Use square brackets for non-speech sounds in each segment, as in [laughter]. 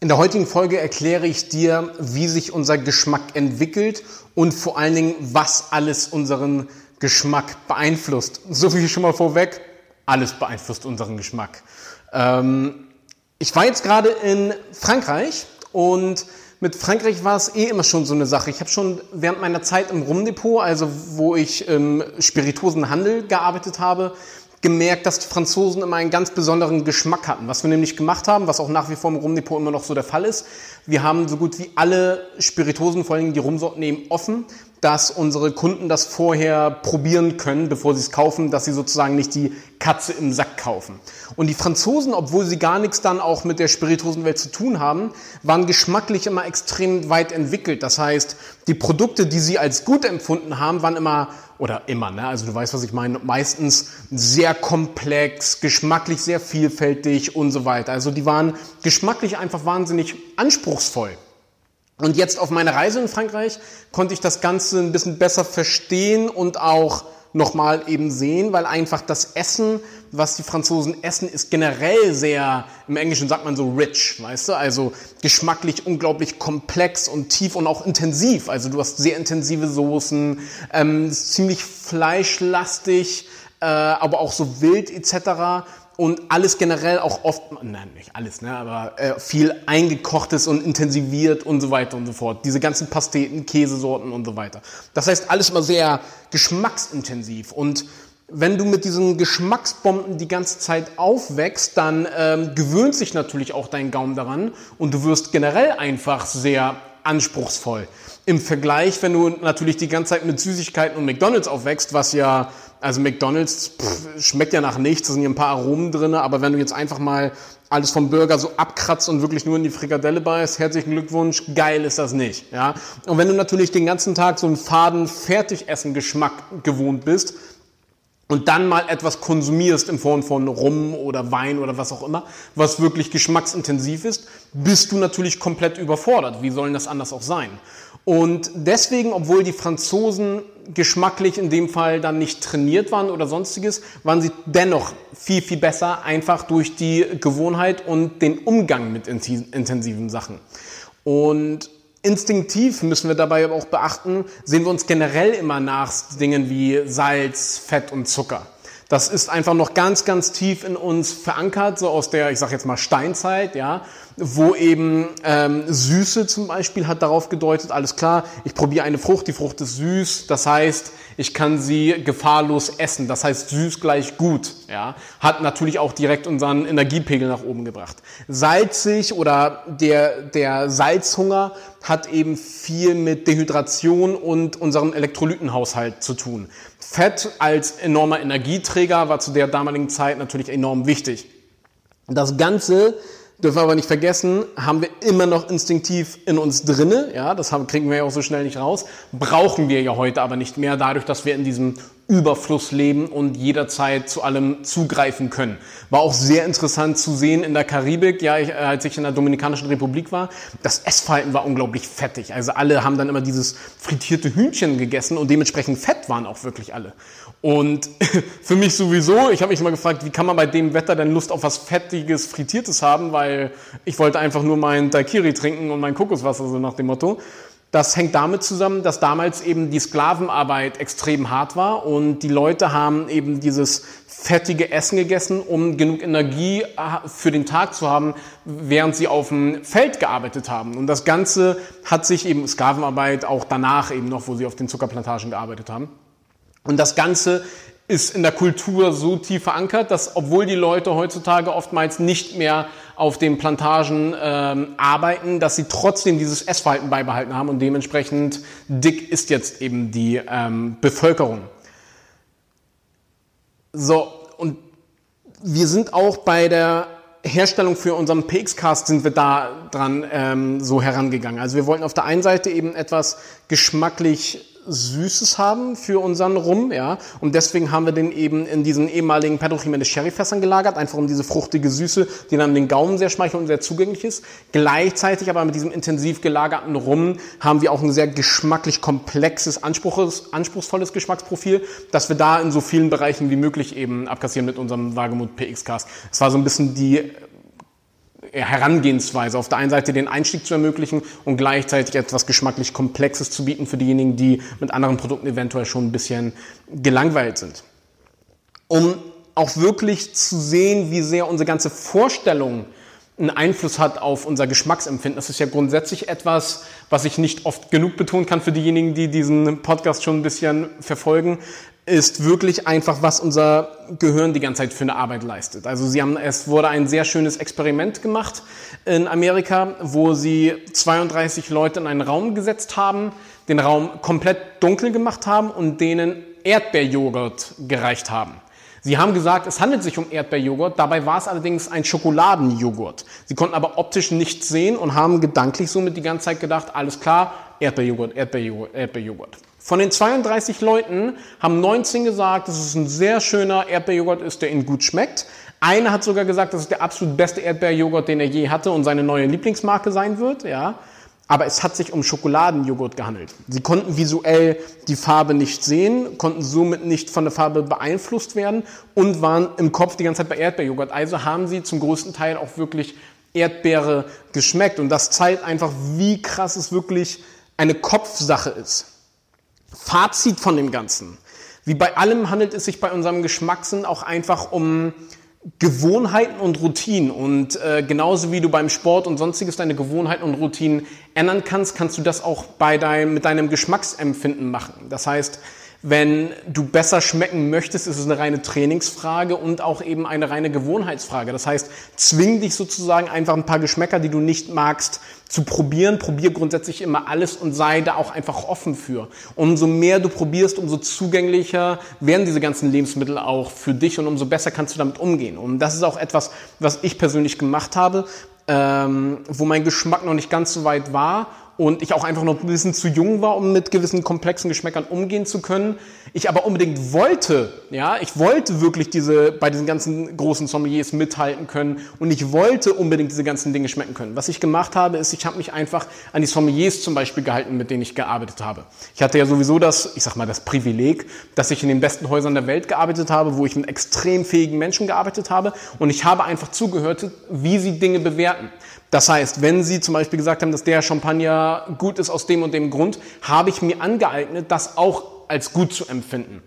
In der heutigen Folge erkläre ich dir, wie sich unser Geschmack entwickelt und vor allen Dingen, was alles unseren Geschmack beeinflusst. So viel schon mal vorweg, alles beeinflusst unseren Geschmack. Ähm, ich war jetzt gerade in Frankreich und mit Frankreich war es eh immer schon so eine Sache. Ich habe schon während meiner Zeit im Rumdepot, also wo ich im Spirituosenhandel gearbeitet habe, gemerkt, dass die Franzosen immer einen ganz besonderen Geschmack hatten. Was wir nämlich gemacht haben, was auch nach wie vor im Rumdepot immer noch so der Fall ist, wir haben so gut wie alle Spiritosen, vor allem die Rumsorten eben offen, dass unsere Kunden das vorher probieren können, bevor sie es kaufen, dass sie sozusagen nicht die Katze im Sack kaufen. Und die Franzosen, obwohl sie gar nichts dann auch mit der Spirituosenwelt zu tun haben, waren geschmacklich immer extrem weit entwickelt. Das heißt, die Produkte, die sie als gut empfunden haben, waren immer oder immer, ne? also du weißt, was ich meine, meistens sehr komplex, geschmacklich sehr vielfältig und so weiter. Also die waren geschmacklich einfach wahnsinnig anspruchsvoll. Und jetzt auf meiner Reise in Frankreich konnte ich das Ganze ein bisschen besser verstehen und auch nochmal eben sehen, weil einfach das Essen, was die Franzosen essen, ist generell sehr, im Englischen sagt man so rich, weißt du, also geschmacklich unglaublich komplex und tief und auch intensiv. Also du hast sehr intensive Soßen, ähm, ziemlich fleischlastig, äh, aber auch so wild etc und alles generell auch oft, nein, nicht alles, ne, aber äh, viel eingekochtes und intensiviert und so weiter und so fort. Diese ganzen Pasteten, Käsesorten und so weiter. Das heißt, alles immer sehr geschmacksintensiv und wenn du mit diesen Geschmacksbomben die ganze Zeit aufwächst, dann ähm, gewöhnt sich natürlich auch dein Gaumen daran und du wirst generell einfach sehr anspruchsvoll. Im Vergleich, wenn du natürlich die ganze Zeit mit Süßigkeiten und McDonalds aufwächst, was ja also McDonald's pff, schmeckt ja nach nichts, da sind hier ein paar Aromen drin, aber wenn du jetzt einfach mal alles vom Burger so abkratzt und wirklich nur in die Frikadelle beißt, herzlichen Glückwunsch, geil ist das nicht. Ja? Und wenn du natürlich den ganzen Tag so einen faden Fertigessen-Geschmack gewohnt bist, und dann mal etwas konsumierst in Form von Rum oder Wein oder was auch immer, was wirklich geschmacksintensiv ist, bist du natürlich komplett überfordert. Wie sollen das anders auch sein? Und deswegen, obwohl die Franzosen geschmacklich in dem Fall dann nicht trainiert waren oder sonstiges, waren sie dennoch viel, viel besser, einfach durch die Gewohnheit und den Umgang mit intensiven Sachen. Und Instinktiv müssen wir dabei aber auch beachten, sehen wir uns generell immer nach Dingen wie Salz, Fett und Zucker. Das ist einfach noch ganz, ganz tief in uns verankert, so aus der, ich sage jetzt mal Steinzeit, ja, wo eben ähm, Süße zum Beispiel hat darauf gedeutet, alles klar, ich probiere eine Frucht, die Frucht ist süß, das heißt, ich kann sie gefahrlos essen, das heißt süß gleich gut, ja, hat natürlich auch direkt unseren Energiepegel nach oben gebracht. Salzig oder der, der Salzhunger hat eben viel mit Dehydration und unserem Elektrolytenhaushalt zu tun. Fett als enormer Energieträger war zu der damaligen Zeit natürlich enorm wichtig. Das Ganze dürfen wir aber nicht vergessen, haben wir immer noch instinktiv in uns drinne, ja, das haben, kriegen wir ja auch so schnell nicht raus, brauchen wir ja heute aber nicht mehr, dadurch, dass wir in diesem Überfluss leben und jederzeit zu allem zugreifen können. War auch sehr interessant zu sehen in der Karibik, ja, ich, als ich in der Dominikanischen Republik war, das Essverhalten war unglaublich fettig. Also alle haben dann immer dieses frittierte Hühnchen gegessen und dementsprechend fett waren auch wirklich alle. Und [laughs] für mich sowieso, ich habe mich mal gefragt, wie kann man bei dem Wetter denn Lust auf was Fettiges, Frittiertes haben, weil ich wollte einfach nur meinen Daikiri trinken und mein Kokoswasser, so nach dem Motto. Das hängt damit zusammen, dass damals eben die Sklavenarbeit extrem hart war und die Leute haben eben dieses fettige Essen gegessen, um genug Energie äh, für den Tag zu haben, während sie auf dem Feld gearbeitet haben. Und das Ganze hat sich eben Sklavenarbeit auch danach eben noch, wo sie auf den Zuckerplantagen gearbeitet haben. Und das Ganze ist in der Kultur so tief verankert, dass obwohl die Leute heutzutage oftmals nicht mehr auf den Plantagen ähm, arbeiten, dass sie trotzdem dieses Essverhalten beibehalten haben und dementsprechend dick ist jetzt eben die ähm, Bevölkerung. So, und wir sind auch bei der Herstellung für unseren PX-Cast sind wir da dran ähm, so herangegangen. Also wir wollten auf der einen Seite eben etwas geschmacklich Süßes haben für unseren Rum, ja. Und deswegen haben wir den eben in diesen ehemaligen Pedro Jimenez Sherryfässern gelagert, einfach um diese fruchtige Süße, die dann den Gaumen sehr schmeichelt und sehr zugänglich ist. Gleichzeitig aber mit diesem intensiv gelagerten Rum haben wir auch ein sehr geschmacklich komplexes, anspruchsvolles Geschmacksprofil, dass wir da in so vielen Bereichen wie möglich eben abkassieren mit unserem Wagemut PX Cast. Es war so ein bisschen die Herangehensweise. Auf der einen Seite den Einstieg zu ermöglichen und gleichzeitig etwas geschmacklich Komplexes zu bieten für diejenigen, die mit anderen Produkten eventuell schon ein bisschen gelangweilt sind. Um auch wirklich zu sehen, wie sehr unsere ganze Vorstellung einen Einfluss hat auf unser Geschmacksempfinden. Das ist ja grundsätzlich etwas, was ich nicht oft genug betonen kann für diejenigen, die diesen Podcast schon ein bisschen verfolgen, ist wirklich einfach, was unser Gehirn die ganze Zeit für eine Arbeit leistet. Also sie haben, es wurde ein sehr schönes Experiment gemacht in Amerika, wo sie 32 Leute in einen Raum gesetzt haben, den Raum komplett dunkel gemacht haben und denen Erdbeerjoghurt gereicht haben. Sie haben gesagt, es handelt sich um Erdbeerjoghurt, dabei war es allerdings ein Schokoladenjoghurt. Sie konnten aber optisch nichts sehen und haben gedanklich somit die ganze Zeit gedacht, alles klar, Erdbeerjoghurt, Erdbeerjoghurt, Erdbeerjoghurt. Von den 32 Leuten haben 19 gesagt, dass es ein sehr schöner Erdbeerjoghurt ist, der ihnen gut schmeckt. Einer hat sogar gesagt, dass es der absolut beste Erdbeerjoghurt, den er je hatte und seine neue Lieblingsmarke sein wird. Ja. Aber es hat sich um Schokoladenjoghurt gehandelt. Sie konnten visuell die Farbe nicht sehen, konnten somit nicht von der Farbe beeinflusst werden und waren im Kopf die ganze Zeit bei Erdbeerjoghurt. Also haben sie zum größten Teil auch wirklich Erdbeere geschmeckt. Und das zeigt einfach, wie krass es wirklich eine Kopfsache ist. Fazit von dem Ganzen. Wie bei allem handelt es sich bei unserem Geschmackssinn auch einfach um Gewohnheiten und Routinen. Und äh, genauso wie du beim Sport und sonstiges deine Gewohnheiten und Routinen ändern kannst, kannst du das auch bei deinem, mit deinem Geschmacksempfinden machen. Das heißt, wenn du besser schmecken möchtest, ist es eine reine Trainingsfrage und auch eben eine reine Gewohnheitsfrage. Das heißt, zwing dich sozusagen einfach ein paar Geschmäcker, die du nicht magst, zu probieren. Probier grundsätzlich immer alles und sei da auch einfach offen für. Umso mehr du probierst, umso zugänglicher werden diese ganzen Lebensmittel auch für dich und umso besser kannst du damit umgehen. Und das ist auch etwas, was ich persönlich gemacht habe, ähm, wo mein Geschmack noch nicht ganz so weit war und ich auch einfach noch ein bisschen zu jung war, um mit gewissen komplexen Geschmäckern umgehen zu können. Ich aber unbedingt wollte, ja, ich wollte wirklich diese, bei diesen ganzen großen Sommeliers mithalten können und ich wollte unbedingt diese ganzen Dinge schmecken können. Was ich gemacht habe, ist, ich habe mich einfach an die Sommeliers zum Beispiel gehalten, mit denen ich gearbeitet habe. Ich hatte ja sowieso das, ich sag mal, das Privileg, dass ich in den besten Häusern der Welt gearbeitet habe, wo ich mit extrem fähigen Menschen gearbeitet habe und ich habe einfach zugehört, wie sie Dinge bewerten. Das heißt, wenn Sie zum Beispiel gesagt haben, dass der Champagner gut ist aus dem und dem Grund, habe ich mir angeeignet, das auch als gut zu empfinden.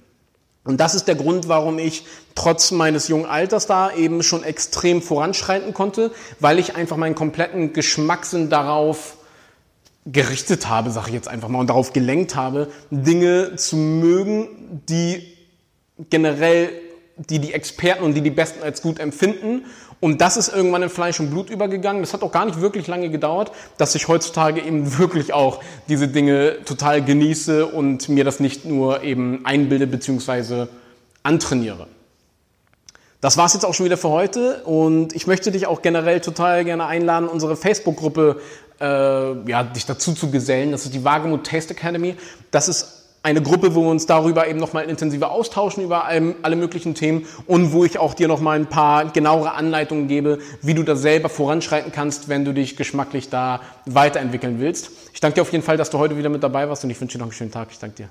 Und das ist der Grund, warum ich trotz meines jungen Alters da eben schon extrem voranschreiten konnte, weil ich einfach meinen kompletten Geschmackssinn darauf gerichtet habe, sage ich jetzt einfach mal, und darauf gelenkt habe, Dinge zu mögen, die generell, die die Experten und die die Besten als gut empfinden und das ist irgendwann in Fleisch und Blut übergegangen. Das hat auch gar nicht wirklich lange gedauert, dass ich heutzutage eben [laughs] wirklich auch diese Dinge total genieße und mir das nicht nur eben einbilde bzw. antrainiere. Das war's jetzt auch schon wieder für heute und ich möchte dich auch generell total gerne einladen, unsere Facebook-Gruppe äh, ja, dich dazu zu gesellen. Das ist die Wagemut Taste Academy. Das ist eine Gruppe, wo wir uns darüber eben nochmal intensiver austauschen über alle möglichen Themen und wo ich auch dir nochmal ein paar genauere Anleitungen gebe, wie du da selber voranschreiten kannst, wenn du dich geschmacklich da weiterentwickeln willst. Ich danke dir auf jeden Fall, dass du heute wieder mit dabei warst und ich wünsche dir noch einen schönen Tag. Ich danke dir.